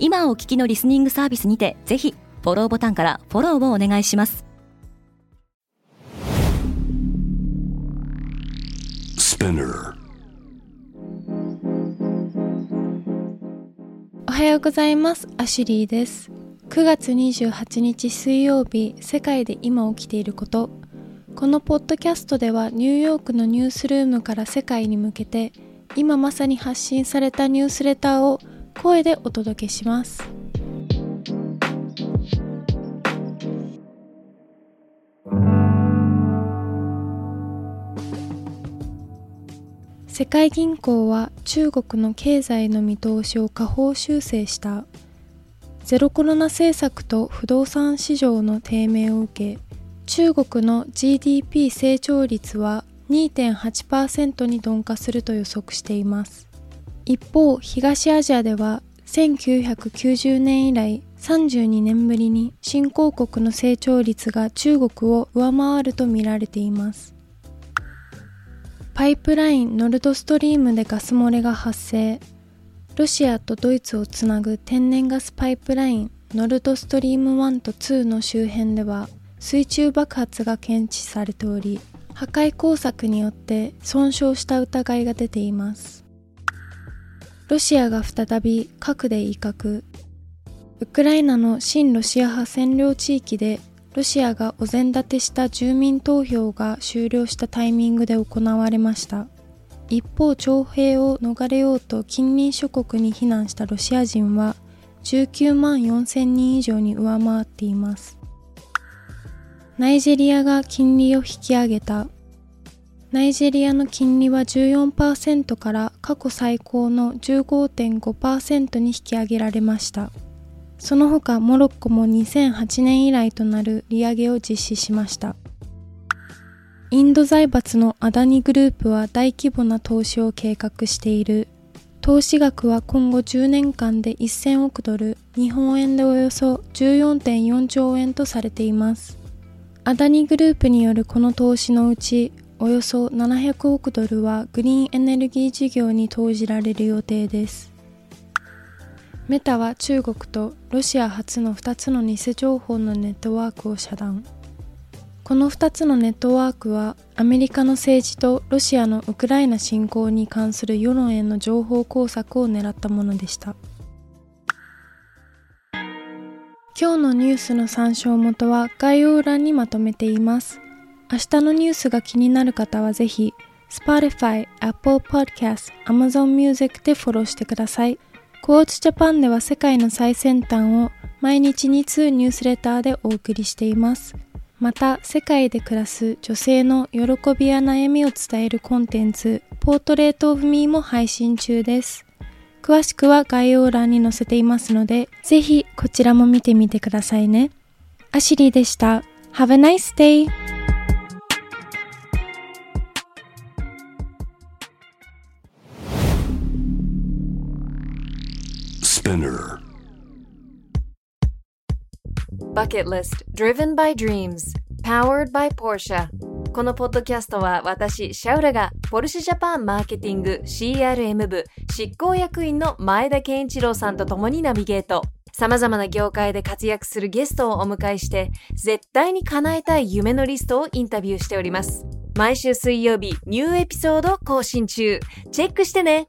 今お聞きのリスニングサービスにてぜひフォローボタンからフォローをお願いします。おはようございます。アシュリーです。9月28日水曜日世界で今起きていること。このポッドキャストではニューヨークのニュースルームから世界に向けて今まさに発信されたニュースレターを声でお届けします。世界銀行は中国の経済の見通しを下方修正した。ゼロコロナ政策と不動産市場の低迷を受け中国の GDP 成長率は2.8%に鈍化すると予測しています。一方東アジアでは1990年以来32年ぶりに新興国の成長率が中国を上回るとみられています。パイプラインノルドストリームでガス漏れが発生。ロシアとドイツをつなぐ天然ガスパイプラインノルドストリーム1と2の周辺では水中爆発が検知されており破壊工作によって損傷した疑いが出ています。ロシアが再び核で威嚇。ウクライナの親ロシア派占領地域でロシアがお膳立てした住民投票が終了したタイミングで行われました。一方徴兵を逃れようと近隣諸国に避難したロシア人は19万4千人以上に上回っています。ナイジェリアが金利を引き上げた。ナイジェリアの金利は14%から過去最高の15.5%に引き上げられました。その他モロッコも2008年以来となる利上げを実施しました。インド財閥のアダニグループは大規模な投資を計画している。投資額は今後10年間で1000億ドル日本円でおよそ14.4兆円とされています。アダニグループによるこの投資のうちおよそ700億ドルはグリーンエネルギー事業に投じられる予定です。メタは中国とロシア初の2つの偽情報のネットワークを遮断。この2つのネットワークはアメリカの政治とロシアのウクライナ侵攻に関する世論への情報工作を狙ったものでした。今日のニュースの参照元は概要欄にまとめています。明日のニュースが気になる方はぜひ Spotify、Apple Podcast、Amazon Music でフォローしてください。クォーツジャパンでは世界の最先端を毎日2通ニュースレターでお送りしています。また、世界で暮らす女性の喜びや悩みを伝えるコンテンツ、ポートレートオフミーも配信中です。詳しくは概要欄に載せていますので、ぜひこちらも見てみてくださいね。アシリーでした。Have a nice day! Spinner Bucket List Driven by Dreams Powered by Porsche このポッドキャストは私、シャウラがポルシェジャパンマーケティング CRM 部執行役員の前田健一郎さんと共にナビゲート。様々な業界で活躍するゲストをお迎えして、絶対に叶えたい夢のリストをインタビューしております。毎週水曜日、ニューエピソード更新中。チェックしてね